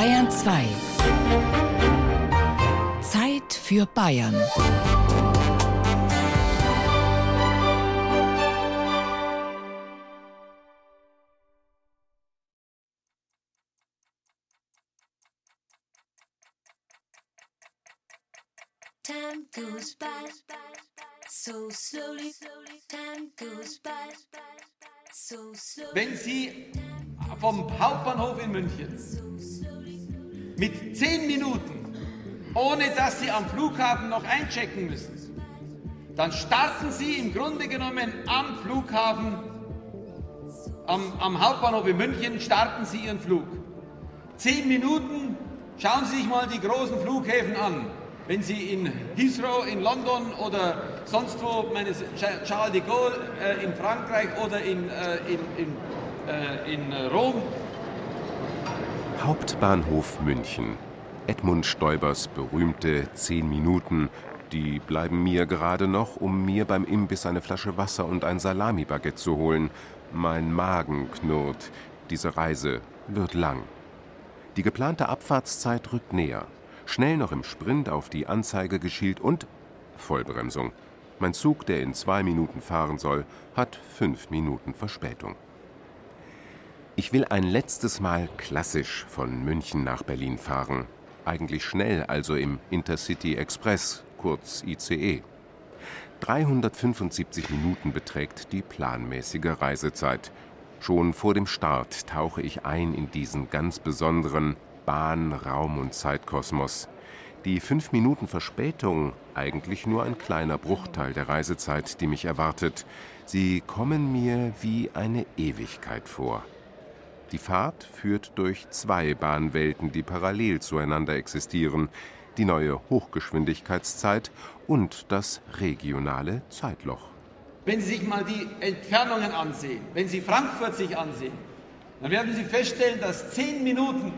Bayern 2. Zeit für Bayern. Time goes by so slowly. Time goes by so slowly. Wenn Sie vom Hauptbahnhof in München mit zehn Minuten, ohne dass Sie am Flughafen noch einchecken müssen, dann starten Sie im Grunde genommen am Flughafen, am, am Hauptbahnhof in München, starten Sie Ihren Flug. Zehn Minuten, schauen Sie sich mal die großen Flughäfen an. Wenn Sie in Heathrow in London oder sonst wo, meine Charles de Gaulle äh, in Frankreich oder in, äh, in, in, äh, in Rom. Hauptbahnhof München. Edmund Stoibers berühmte zehn Minuten, die bleiben mir gerade noch, um mir beim Imbiss eine Flasche Wasser und ein Salami-Baguette zu holen. Mein Magen knurrt. Diese Reise wird lang. Die geplante Abfahrtszeit rückt näher. Schnell noch im Sprint auf die Anzeige geschielt und Vollbremsung. Mein Zug, der in zwei Minuten fahren soll, hat fünf Minuten Verspätung. Ich will ein letztes Mal klassisch von München nach Berlin fahren. Eigentlich schnell, also im Intercity Express, kurz ICE. 375 Minuten beträgt die planmäßige Reisezeit. Schon vor dem Start tauche ich ein in diesen ganz besonderen Bahn-, Raum- und Zeitkosmos. Die fünf Minuten Verspätung, eigentlich nur ein kleiner Bruchteil der Reisezeit, die mich erwartet, sie kommen mir wie eine Ewigkeit vor. Die Fahrt führt durch zwei Bahnwelten, die parallel zueinander existieren, die neue Hochgeschwindigkeitszeit und das regionale Zeitloch. Wenn Sie sich mal die Entfernungen ansehen, wenn Sie Frankfurt sich ansehen, dann werden Sie feststellen, dass zehn Minuten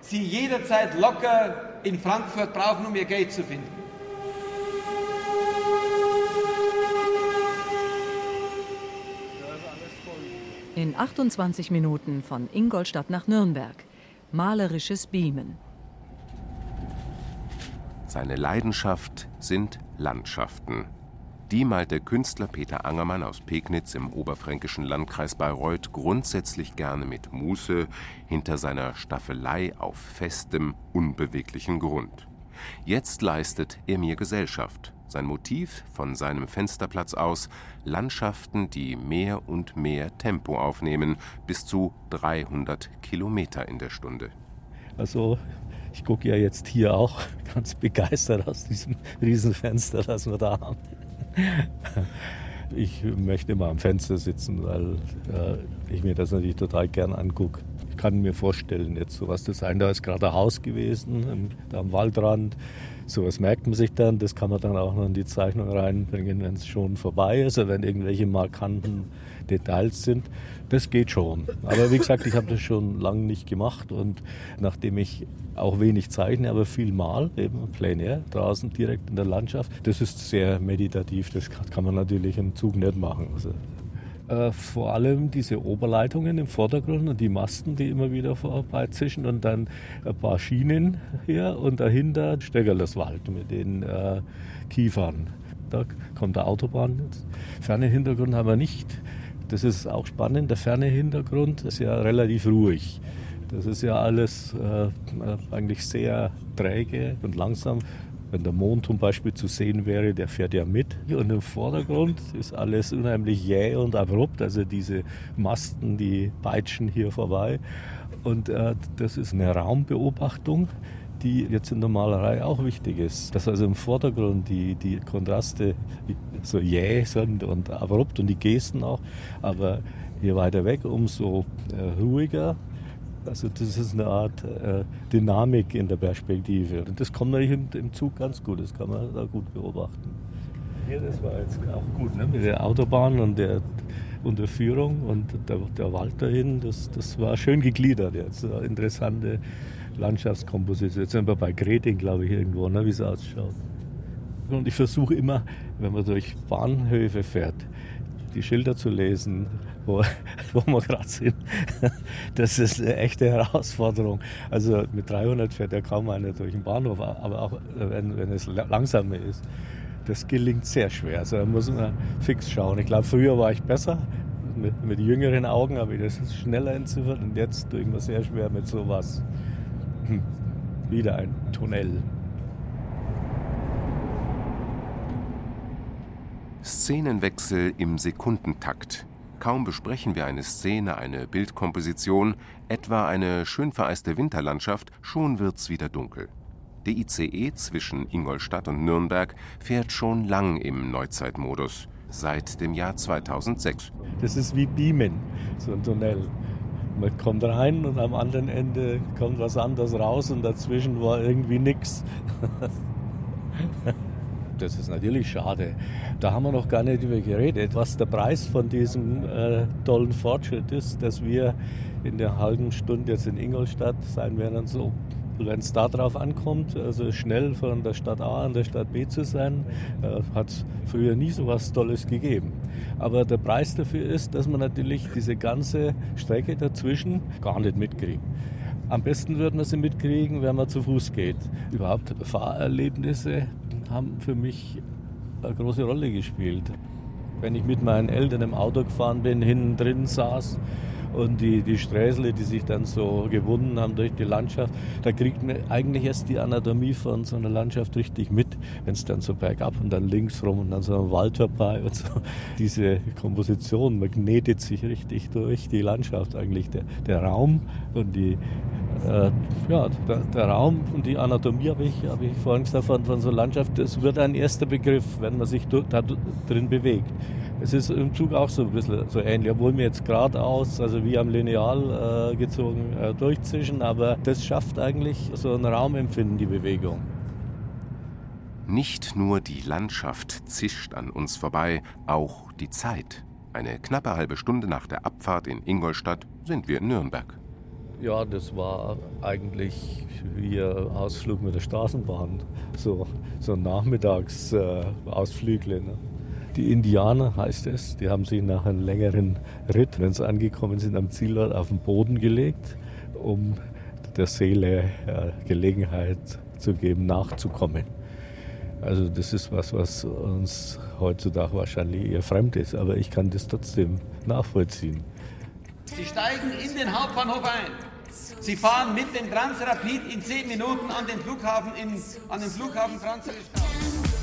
Sie jederzeit locker in Frankfurt brauchen, um Ihr Geld zu finden. In 28 Minuten von Ingolstadt nach Nürnberg. Malerisches Beamen. Seine Leidenschaft sind Landschaften. Die malt der Künstler Peter Angermann aus Pegnitz im oberfränkischen Landkreis Bayreuth grundsätzlich gerne mit Muße hinter seiner Staffelei auf festem, unbeweglichem Grund. Jetzt leistet er mir Gesellschaft. Sein Motiv von seinem Fensterplatz aus Landschaften, die mehr und mehr Tempo aufnehmen, bis zu 300 Kilometer in der Stunde. Also ich gucke ja jetzt hier auch ganz begeistert aus diesem Riesenfenster, das wir da haben. Ich möchte mal am Fenster sitzen, weil äh, ich mir das natürlich total gern angucke. Kann mir vorstellen, jetzt sowas zu sein. Da ist gerade ein Haus gewesen, da am Waldrand. Sowas merkt man sich dann, das kann man dann auch noch in die Zeichnung reinbringen, wenn es schon vorbei ist oder wenn irgendwelche markanten Details sind. Das geht schon. Aber wie gesagt, ich habe das schon lange nicht gemacht und nachdem ich auch wenig zeichne, aber viel mal, eben plein air, draußen direkt in der Landschaft, das ist sehr meditativ. Das kann man natürlich im Zug nicht machen. Also äh, vor allem diese Oberleitungen im Vordergrund und die Masten, die immer wieder vorbeizischen und dann ein paar Schienen hier und dahinter Steckerleswald mit den äh, Kiefern. Da kommt der Autobahn. Ferne Hintergrund haben wir nicht. Das ist auch spannend. Der ferne Hintergrund ist ja relativ ruhig. Das ist ja alles äh, eigentlich sehr träge und langsam. Wenn der Mond zum Beispiel zu sehen wäre, der fährt ja mit. Und im Vordergrund ist alles unheimlich jäh und abrupt. Also diese Masten, die peitschen hier vorbei. Und äh, das ist eine Raumbeobachtung, die jetzt in der Malerei auch wichtig ist. Dass also im Vordergrund die, die Kontraste so jäh sind und abrupt und die Gesten auch. Aber je weiter weg, umso äh, ruhiger also das ist eine Art äh, Dynamik in der Perspektive. Und das kommt natürlich im, im, Zug ganz gut, das kann man da gut beobachten. Hier, das war jetzt auch gut, ne? mit der Autobahn und der, und der Führung und der, der Wald dahin, das, das war schön gegliedert jetzt. Interessante Landschaftskomposition. Jetzt sind wir bei Greting, glaube ich, irgendwo, ne? wie es ausschaut. Und ich versuche immer, wenn man durch Bahnhöfe fährt, die Schilder zu lesen, wo, wo wir gerade sind, das ist eine echte Herausforderung. Also mit 300 fährt ja kaum einer durch den Bahnhof, aber auch wenn, wenn es langsamer ist. Das gelingt sehr schwer. Also da muss man fix schauen. Ich glaube, früher war ich besser. Mit, mit jüngeren Augen habe ich das schneller entziffert und jetzt tue ich mir sehr schwer mit sowas. Hm. Wieder ein Tunnel. Szenenwechsel im Sekundentakt. Kaum besprechen wir eine Szene, eine Bildkomposition, etwa eine schön vereiste Winterlandschaft, schon wird's wieder dunkel. Der ICE zwischen Ingolstadt und Nürnberg fährt schon lang im Neuzeitmodus, seit dem Jahr 2006. Das ist wie Beamen, so ein Tunnel. Man kommt rein und am anderen Ende kommt was anderes raus und dazwischen war irgendwie nichts. Das ist natürlich schade. Da haben wir noch gar nicht über geredet, was der Preis von diesem äh, tollen Fortschritt ist, dass wir in der halben Stunde jetzt in Ingolstadt sein werden. So, wenn es darauf ankommt, also schnell von der Stadt A an der Stadt B zu sein, äh, hat es früher nie so was Tolles gegeben. Aber der Preis dafür ist, dass man natürlich diese ganze Strecke dazwischen gar nicht mitkriegt. Am besten würden wir sie mitkriegen, wenn man zu Fuß geht. Überhaupt Fahrerlebnisse haben für mich eine große Rolle gespielt. Wenn ich mit meinen Eltern im Auto gefahren bin, hinten drin saß und die, die Sträßle, die sich dann so gewunden haben durch die Landschaft, da kriegt man eigentlich erst die Anatomie von so einer Landschaft richtig mit, wenn es dann so bergab und dann links rum und dann so ein Wald vorbei und so. Diese Komposition magnetet sich richtig durch die Landschaft eigentlich, der, der Raum und die äh, ja, der, der, Raum und die Anatomie habe ich, hab ich vorhin gesagt, von, von so Landschaft, das wird ein erster Begriff, wenn man sich da drin bewegt. Es ist im Zug auch so ein bisschen so ähnlich, obwohl wir jetzt geradeaus, also wie am Lineal äh, gezogen, äh, durchzischen, aber das schafft eigentlich so ein Raumempfinden, die Bewegung. Nicht nur die Landschaft zischt an uns vorbei, auch die Zeit. Eine knappe halbe Stunde nach der Abfahrt in Ingolstadt sind wir in Nürnberg. Ja, das war eigentlich wie ein Ausflug mit der Straßenbahn. So, so ein Nachmittagsausflügle. Äh, ne? Die Indianer heißt es, die haben sich nach einem längeren Ritt, wenn sie angekommen sind, am Zielort auf den Boden gelegt, um der Seele äh, Gelegenheit zu geben, nachzukommen. Also das ist was, was uns heutzutage wahrscheinlich eher fremd ist, aber ich kann das trotzdem nachvollziehen. Sie steigen in den Hauptbahnhof ein. Sie fahren mit dem Transrapid in 10 Minuten an den Flughafen, in, an den Flughafen Französisch.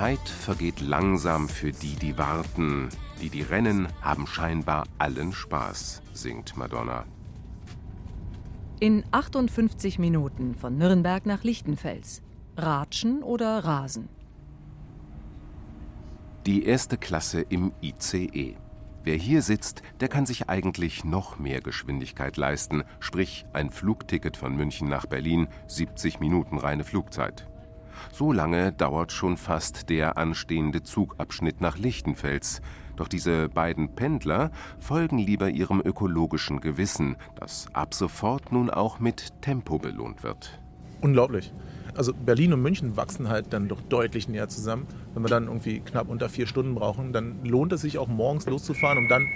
Zeit vergeht langsam für die, die warten. Die, die rennen, haben scheinbar allen Spaß, singt Madonna. In 58 Minuten von Nürnberg nach Lichtenfels. Ratschen oder Rasen? Die erste Klasse im ICE. Wer hier sitzt, der kann sich eigentlich noch mehr Geschwindigkeit leisten, sprich ein Flugticket von München nach Berlin, 70 Minuten reine Flugzeit. So lange dauert schon fast der anstehende Zugabschnitt nach Lichtenfels, doch diese beiden Pendler folgen lieber ihrem ökologischen Gewissen, das ab sofort nun auch mit Tempo belohnt wird. Unglaublich. Also Berlin und München wachsen halt dann doch deutlich näher zusammen. Wenn wir dann irgendwie knapp unter vier Stunden brauchen, dann lohnt es sich auch morgens loszufahren, um dann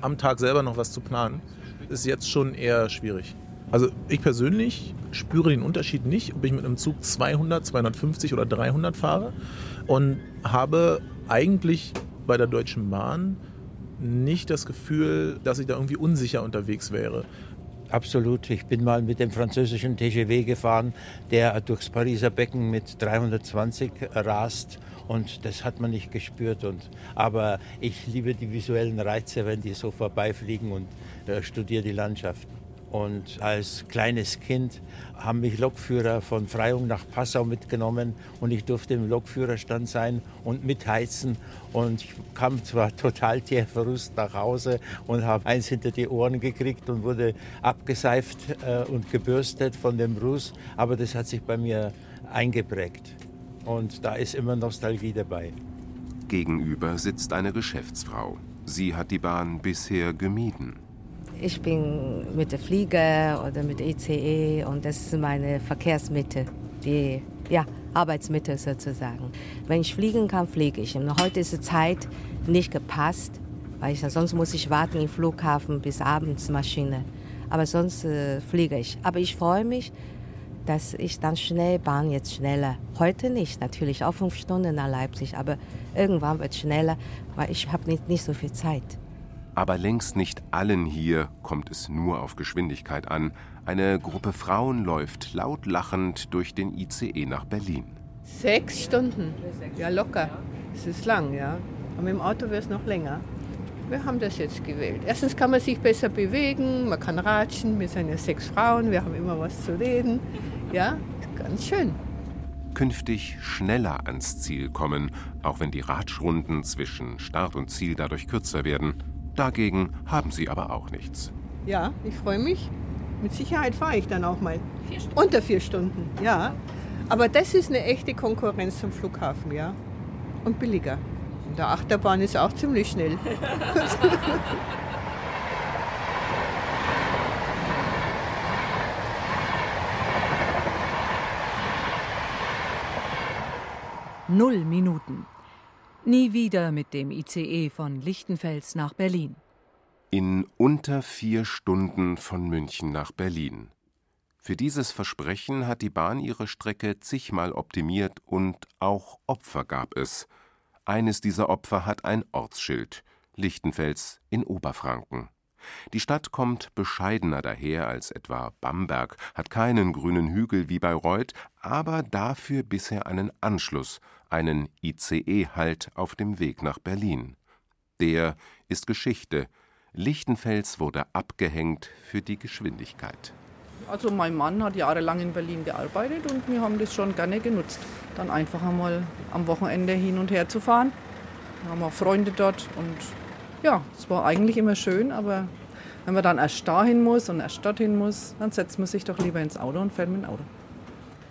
am Tag selber noch was zu planen. Ist jetzt schon eher schwierig. Also ich persönlich spüre den Unterschied nicht, ob ich mit einem Zug 200, 250 oder 300 fahre und habe eigentlich bei der Deutschen Bahn nicht das Gefühl, dass ich da irgendwie unsicher unterwegs wäre. Absolut. Ich bin mal mit dem französischen TGV gefahren, der durchs Pariser Becken mit 320 rast und das hat man nicht gespürt. Und, aber ich liebe die visuellen Reize, wenn die so vorbeifliegen und äh, studiere die Landschaft. Und als kleines Kind haben mich Lokführer von Freyung nach Passau mitgenommen und ich durfte im Lokführerstand sein und mitheizen. Und ich kam zwar total tierverrust nach Hause und habe eins hinter die Ohren gekriegt und wurde abgeseift äh, und gebürstet von dem Ruß, aber das hat sich bei mir eingeprägt. Und da ist immer Nostalgie dabei. gegenüber sitzt eine Geschäftsfrau. Sie hat die Bahn bisher gemieden. Ich bin mit der Flieger oder mit ICE und das ist meine Verkehrsmittel, die ja, Arbeitsmittel sozusagen. Wenn ich fliegen kann, fliege ich. Und heute ist die Zeit nicht gepasst, weil ich, sonst muss ich warten im Flughafen bis abends Maschine. Aber sonst äh, fliege ich. Aber ich freue mich, dass ich dann schnell Bahn jetzt schneller. Heute nicht, natürlich auch fünf Stunden nach Leipzig, aber irgendwann wird es schneller, weil ich habe nicht, nicht so viel Zeit. Aber längst nicht allen hier kommt es nur auf Geschwindigkeit an. Eine Gruppe Frauen läuft laut lachend durch den ICE nach Berlin. Sechs Stunden, ja locker. Es ist lang, ja. Aber mit dem Auto wäre es noch länger. Wir haben das jetzt gewählt. Erstens kann man sich besser bewegen, man kann ratschen. Wir sind ja sechs Frauen, wir haben immer was zu reden. Ja, ganz schön. Künftig schneller ans Ziel kommen, auch wenn die Ratschrunden zwischen Start und Ziel dadurch kürzer werden. Dagegen haben sie aber auch nichts. Ja, ich freue mich. Mit Sicherheit fahre ich dann auch mal. Vier Unter vier Stunden, ja. Aber das ist eine echte Konkurrenz zum Flughafen, ja. Und billiger. Und der Achterbahn ist auch ziemlich schnell. Null Minuten. Nie wieder mit dem ICE von Lichtenfels nach Berlin. In unter vier Stunden von München nach Berlin. Für dieses Versprechen hat die Bahn ihre Strecke zigmal optimiert und auch Opfer gab es. Eines dieser Opfer hat ein Ortsschild: Lichtenfels in Oberfranken. Die Stadt kommt bescheidener daher als etwa Bamberg, hat keinen grünen Hügel wie Bayreuth, aber dafür bisher einen Anschluss, einen ICE-Halt auf dem Weg nach Berlin. Der ist Geschichte. Lichtenfels wurde abgehängt für die Geschwindigkeit. Also mein Mann hat jahrelang in Berlin gearbeitet und wir haben das schon gerne genutzt. Dann einfach einmal am Wochenende hin und her zu fahren. Wir haben auch Freunde dort und ja, es war eigentlich immer schön, aber wenn man dann erst dahin muss und erst dorthin muss, dann setzt man sich doch lieber ins Auto und fährt mit dem Auto.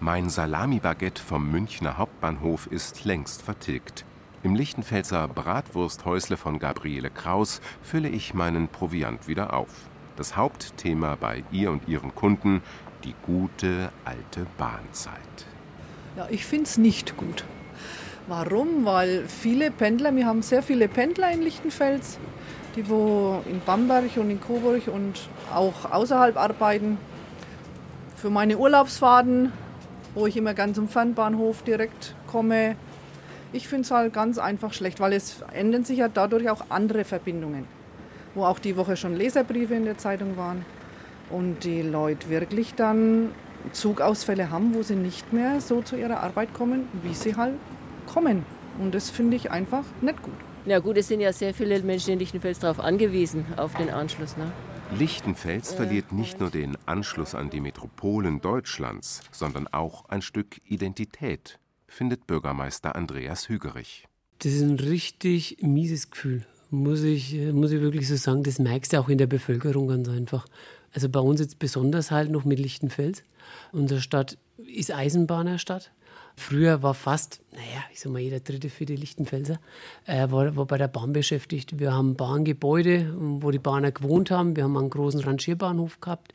Mein Salami-Baguette vom Münchner Hauptbahnhof ist längst vertilgt. Im Lichtenfelser Bratwursthäusle von Gabriele Kraus fülle ich meinen Proviant wieder auf. Das Hauptthema bei ihr und ihren Kunden, die gute alte Bahnzeit. Ja, ich finde es nicht gut. Warum? Weil viele Pendler, wir haben sehr viele Pendler in Lichtenfels, die wo in Bamberg und in Coburg und auch außerhalb arbeiten. Für meine Urlaubsfahrten, wo ich immer ganz zum Fernbahnhof direkt komme, ich finde es halt ganz einfach schlecht, weil es ändern sich ja dadurch auch andere Verbindungen, wo auch die Woche schon Leserbriefe in der Zeitung waren und die Leute wirklich dann Zugausfälle haben, wo sie nicht mehr so zu ihrer Arbeit kommen, wie sie halt kommen. Und das finde ich einfach nicht gut. Na gut, es sind ja sehr viele Menschen in Lichtenfels darauf angewiesen, auf den Anschluss. Ne? Lichtenfels verliert nicht nur den Anschluss an die Metropolen Deutschlands, sondern auch ein Stück Identität, findet Bürgermeister Andreas Hügerich. Das ist ein richtig mieses Gefühl, muss ich, muss ich wirklich so sagen. Das merkst du auch in der Bevölkerung ganz einfach. Also bei uns jetzt besonders halt noch mit Lichtenfels. Unsere Stadt ist Eisenbahnerstadt. Früher war fast, naja, ich sag mal, jeder dritte, vierte Lichtenfelser äh, war, war bei der Bahn beschäftigt. Wir haben Bahngebäude, wo die Bahner gewohnt haben. Wir haben einen großen Rangierbahnhof gehabt.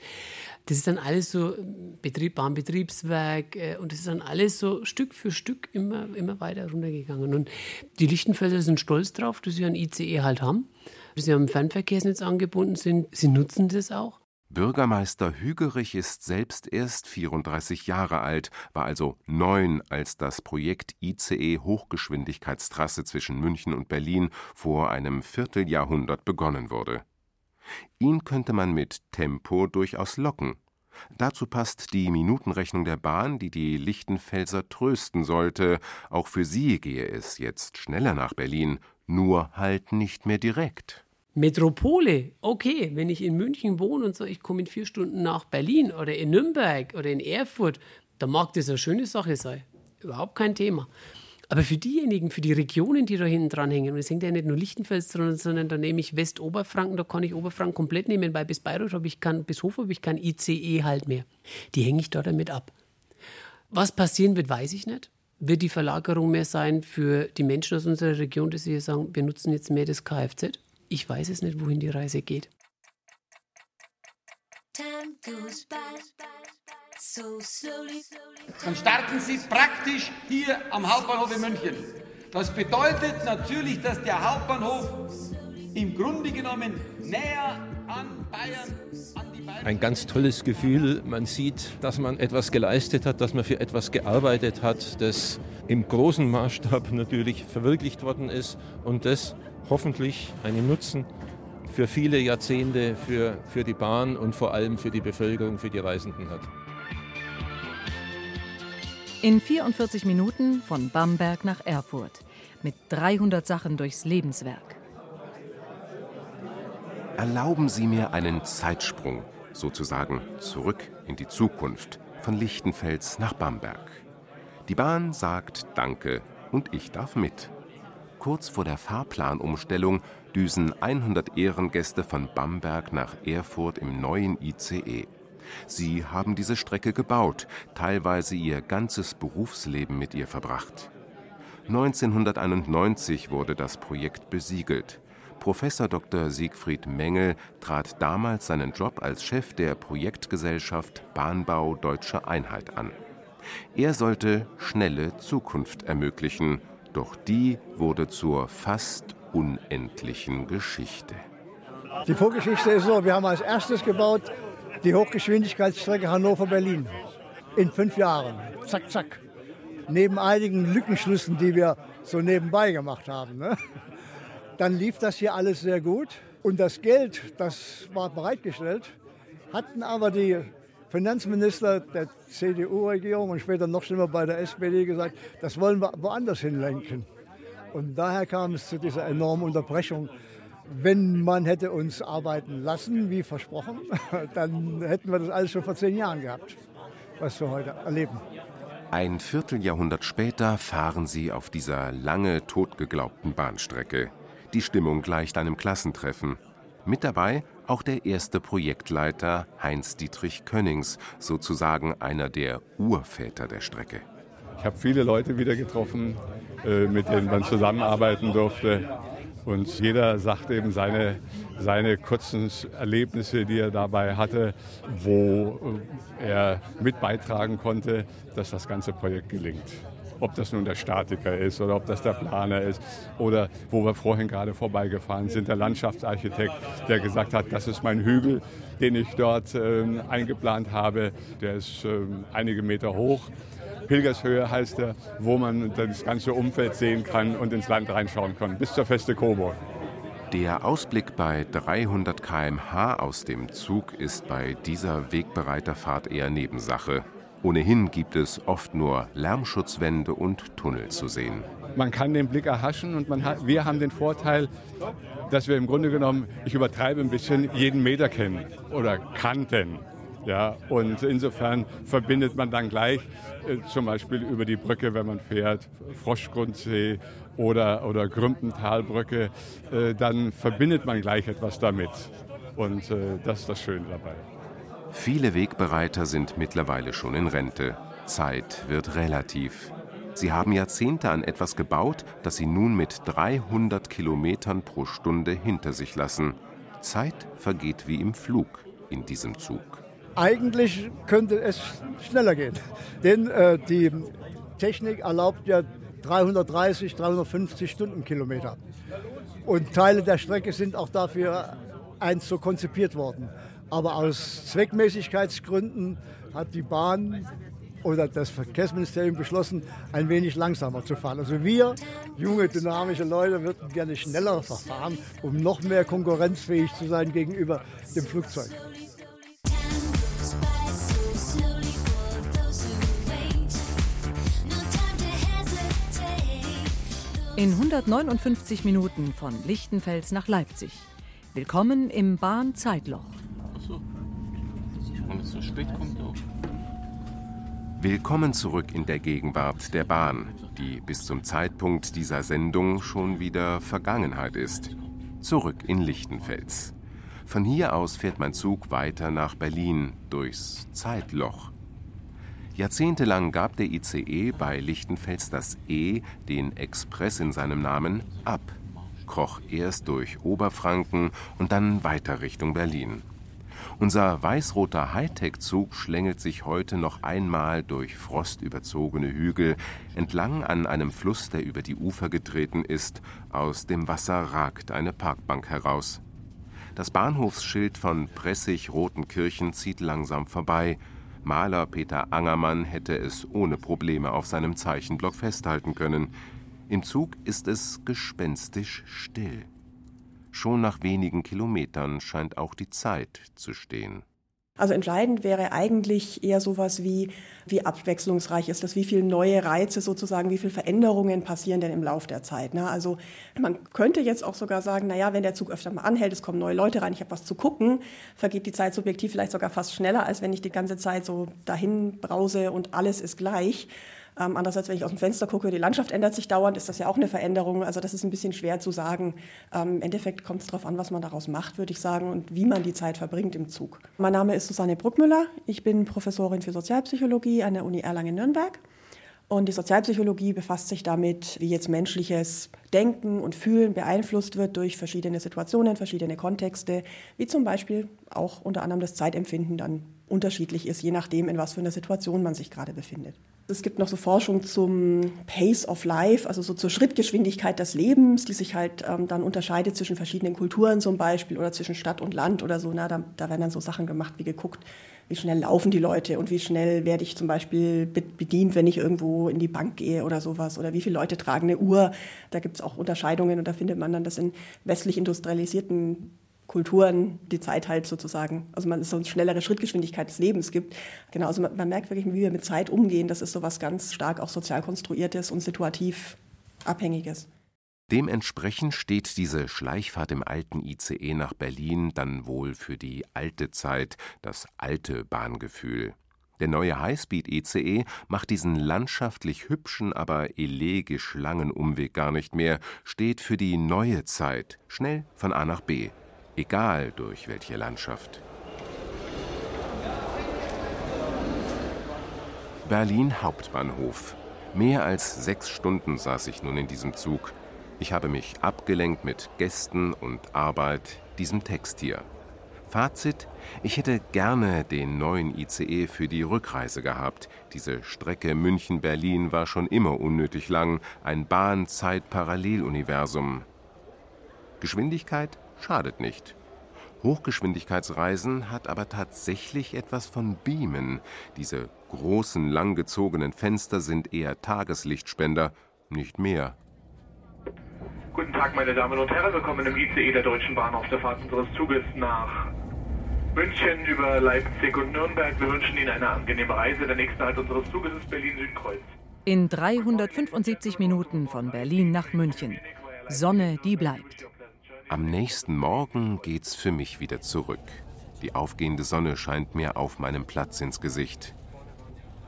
Das ist dann alles so Betrieb, Bahnbetriebswerk äh, und das ist dann alles so Stück für Stück immer, immer weiter runtergegangen. Und die Lichtenfelser sind stolz drauf, dass sie ein ICE halt haben, dass sie am Fernverkehrsnetz angebunden sind. Sie nutzen das auch. Bürgermeister Hügerich ist selbst erst 34 Jahre alt, war also neun, als das Projekt ICE Hochgeschwindigkeitstrasse zwischen München und Berlin vor einem Vierteljahrhundert begonnen wurde. Ihn könnte man mit Tempo durchaus locken. Dazu passt die Minutenrechnung der Bahn, die die Lichtenfelser trösten sollte. Auch für sie gehe es jetzt schneller nach Berlin, nur halt nicht mehr direkt. Metropole, okay, wenn ich in München wohne und so, ich komme in vier Stunden nach Berlin oder in Nürnberg oder in Erfurt, dann mag das eine schöne Sache sein. Überhaupt kein Thema. Aber für diejenigen, für die Regionen, die da hinten dran hängen, und es hängt ja nicht nur Lichtenfels dran, sondern da nehme ich West-Oberfranken, da kann ich Oberfranken komplett nehmen, weil bis Bayreuth habe ich kein, bis Hof habe ich kein ICE halt mehr. Die hänge ich da damit ab. Was passieren wird, weiß ich nicht. wird die Verlagerung mehr sein für die Menschen aus unserer Region, dass sie sagen, wir nutzen jetzt mehr das Kfz? Ich weiß es nicht, wohin die Reise geht. Dann starten Sie praktisch hier am Hauptbahnhof in München. Das bedeutet natürlich, dass der Hauptbahnhof im Grunde genommen näher an Bayern, an die Bayern. Ein ganz tolles Gefühl. Man sieht, dass man etwas geleistet hat, dass man für etwas gearbeitet hat, das im großen Maßstab natürlich verwirklicht worden ist und das hoffentlich einen Nutzen für viele Jahrzehnte für, für die Bahn und vor allem für die Bevölkerung, für die Reisenden hat. In 44 Minuten von Bamberg nach Erfurt. Mit 300 Sachen durchs Lebenswerk. Erlauben Sie mir einen Zeitsprung, sozusagen zurück in die Zukunft, von Lichtenfels nach Bamberg. Die Bahn sagt Danke und ich darf mit. Kurz vor der Fahrplanumstellung düsen 100 Ehrengäste von Bamberg nach Erfurt im neuen ICE. Sie haben diese Strecke gebaut, teilweise ihr ganzes Berufsleben mit ihr verbracht. 1991 wurde das Projekt besiegelt. Professor Dr. Siegfried Mengel trat damals seinen Job als Chef der Projektgesellschaft Bahnbau Deutsche Einheit an. Er sollte schnelle Zukunft ermöglichen, doch die wurde zur fast unendlichen Geschichte. Die Vorgeschichte ist so, wir haben als erstes gebaut die Hochgeschwindigkeitsstrecke Hannover-Berlin in fünf Jahren. Zack, zack. Neben einigen Lückenschlüssen, die wir so nebenbei gemacht haben. Ne? Dann lief das hier alles sehr gut. Und das Geld, das war bereitgestellt, hatten aber die Finanzminister der CDU-Regierung und später noch schlimmer bei der SPD gesagt, das wollen wir woanders hinlenken. Und daher kam es zu dieser enormen Unterbrechung wenn man hätte uns arbeiten lassen, wie versprochen, dann hätten wir das alles schon vor zehn Jahren gehabt, was wir heute erleben. Ein Vierteljahrhundert später fahren sie auf dieser lange totgeglaubten Bahnstrecke. Die Stimmung gleicht einem Klassentreffen. Mit dabei auch der erste Projektleiter Heinz-Dietrich Könnings, sozusagen einer der Urväter der Strecke. Ich habe viele Leute wieder getroffen, äh, mit denen man zusammenarbeiten durfte. Und jeder sagt eben seine, seine kurzen Erlebnisse, die er dabei hatte, wo er mit beitragen konnte, dass das ganze Projekt gelingt. Ob das nun der Statiker ist oder ob das der Planer ist oder wo wir vorhin gerade vorbeigefahren sind, der Landschaftsarchitekt, der gesagt hat, das ist mein Hügel, den ich dort äh, eingeplant habe. Der ist äh, einige Meter hoch Pilgershöhe heißt er, wo man das ganze Umfeld sehen kann und ins Land reinschauen kann, bis zur Feste Coburg. Der Ausblick bei 300 km/h aus dem Zug ist bei dieser Wegbereiterfahrt eher Nebensache. Ohnehin gibt es oft nur Lärmschutzwände und Tunnel zu sehen. Man kann den Blick erhaschen und hat, wir haben den Vorteil, dass wir im Grunde genommen, ich übertreibe ein bisschen, jeden Meter kennen oder kannten. Ja, und insofern verbindet man dann gleich äh, zum Beispiel über die Brücke, wenn man fährt, Froschgrundsee oder, oder Grümpentalbrücke, äh, dann verbindet man gleich etwas damit. Und äh, das ist das Schöne dabei. Viele Wegbereiter sind mittlerweile schon in Rente. Zeit wird relativ. Sie haben Jahrzehnte an etwas gebaut, das sie nun mit 300 Kilometern pro Stunde hinter sich lassen. Zeit vergeht wie im Flug in diesem Zug. Eigentlich könnte es schneller gehen, denn äh, die Technik erlaubt ja 330, 350 Stundenkilometer. Und Teile der Strecke sind auch dafür einst so konzipiert worden. Aber aus Zweckmäßigkeitsgründen hat die Bahn oder das Verkehrsministerium beschlossen, ein wenig langsamer zu fahren. Also wir, junge, dynamische Leute, würden gerne schneller verfahren, um noch mehr konkurrenzfähig zu sein gegenüber dem Flugzeug. In 159 Minuten von Lichtenfels nach Leipzig. Willkommen im Bahnzeitloch. Wenn es so spät kommt auch. Willkommen zurück in der Gegenwart der Bahn, die bis zum Zeitpunkt dieser Sendung schon wieder Vergangenheit ist. Zurück in Lichtenfels. Von hier aus fährt mein Zug weiter nach Berlin durchs Zeitloch. Jahrzehntelang gab der ICE bei Lichtenfels das E, den Express in seinem Namen, ab, kroch erst durch Oberfranken und dann weiter Richtung Berlin. Unser weiß-roter Hightech-Zug schlängelt sich heute noch einmal durch frostüberzogene Hügel entlang an einem Fluss, der über die Ufer getreten ist. Aus dem Wasser ragt eine Parkbank heraus. Das Bahnhofsschild von Pressig-Rotenkirchen zieht langsam vorbei. Maler Peter Angermann hätte es ohne Probleme auf seinem Zeichenblock festhalten können. Im Zug ist es gespenstisch still. Schon nach wenigen Kilometern scheint auch die Zeit zu stehen. Also entscheidend wäre eigentlich eher sowas wie, wie abwechslungsreich ist das, wie viele neue Reize sozusagen, wie viele Veränderungen passieren denn im Laufe der Zeit. Ne? Also man könnte jetzt auch sogar sagen, naja, wenn der Zug öfter mal anhält, es kommen neue Leute rein, ich habe was zu gucken, vergeht die Zeit subjektiv vielleicht sogar fast schneller, als wenn ich die ganze Zeit so dahin brause und alles ist gleich. Ähm, andererseits, wenn ich aus dem Fenster gucke, die Landschaft ändert sich dauernd, ist das ja auch eine Veränderung. Also das ist ein bisschen schwer zu sagen. Ähm, Im Endeffekt kommt es darauf an, was man daraus macht, würde ich sagen, und wie man die Zeit verbringt im Zug. Mein Name ist Susanne Bruckmüller. Ich bin Professorin für Sozialpsychologie an der Uni Erlangen-Nürnberg. Und die Sozialpsychologie befasst sich damit, wie jetzt menschliches Denken und Fühlen beeinflusst wird durch verschiedene Situationen, verschiedene Kontexte, wie zum Beispiel auch unter anderem das Zeitempfinden dann unterschiedlich ist, je nachdem, in was für einer Situation man sich gerade befindet. Es gibt noch so Forschung zum Pace of Life, also so zur Schrittgeschwindigkeit des Lebens, die sich halt ähm, dann unterscheidet zwischen verschiedenen Kulturen zum Beispiel oder zwischen Stadt und Land oder so. Na, da, da werden dann so Sachen gemacht, wie geguckt, wie schnell laufen die Leute und wie schnell werde ich zum Beispiel bedient, wenn ich irgendwo in die Bank gehe oder sowas oder wie viele Leute tragen eine Uhr. Da gibt es auch Unterscheidungen und da findet man dann, dass in westlich industrialisierten Kulturen die Zeit halt sozusagen, also man ist so eine schnellere Schrittgeschwindigkeit des Lebens gibt. Genau, also man, man merkt wirklich, wie wir mit Zeit umgehen. Das ist so was ganz stark auch sozial konstruiertes und situativ abhängiges. Dementsprechend steht diese Schleichfahrt im alten ICE nach Berlin dann wohl für die alte Zeit, das alte Bahngefühl. Der neue Highspeed-ICE macht diesen landschaftlich hübschen, aber elegisch langen Umweg gar nicht mehr, steht für die neue Zeit, schnell von A nach B egal durch welche Landschaft. Berlin Hauptbahnhof. Mehr als sechs Stunden saß ich nun in diesem Zug. Ich habe mich abgelenkt mit Gästen und Arbeit, diesem Text hier. Fazit: Ich hätte gerne den neuen ICE für die Rückreise gehabt. Diese Strecke München-Berlin war schon immer unnötig lang, ein Bahn-Zeit-Paralleluniversum. Geschwindigkeit schadet nicht. Hochgeschwindigkeitsreisen hat aber tatsächlich etwas von Beamen. Diese großen, langgezogenen Fenster sind eher Tageslichtspender, nicht mehr. Guten Tag, meine Damen und Herren. Willkommen im ICE der Deutschen Bahn auf der Fahrt unseres Zuges nach München über Leipzig und Nürnberg. Wir wünschen Ihnen eine angenehme Reise. Der nächste Halt unseres Zuges ist Berlin-Südkreuz. In 375 Minuten von Berlin nach München. Sonne, die bleibt. Am nächsten Morgen geht's für mich wieder zurück. Die aufgehende Sonne scheint mir auf meinem Platz ins Gesicht.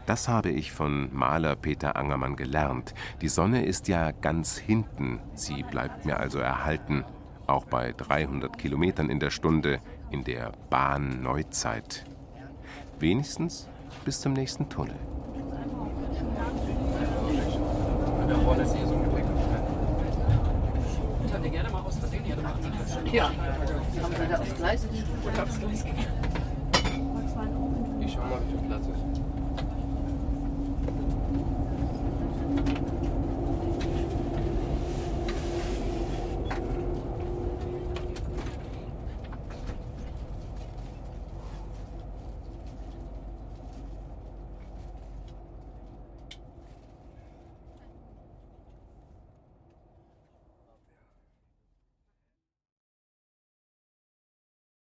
Das habe ich von Maler Peter Angermann gelernt. Die Sonne ist ja ganz hinten, sie bleibt mir also erhalten, auch bei 300 Kilometern in der Stunde in der Bahn Neuzeit. Wenigstens bis zum nächsten Tunnel. Ja. Haben wir da aufs Gleis? Ich schau mal, wie viel Platz ist.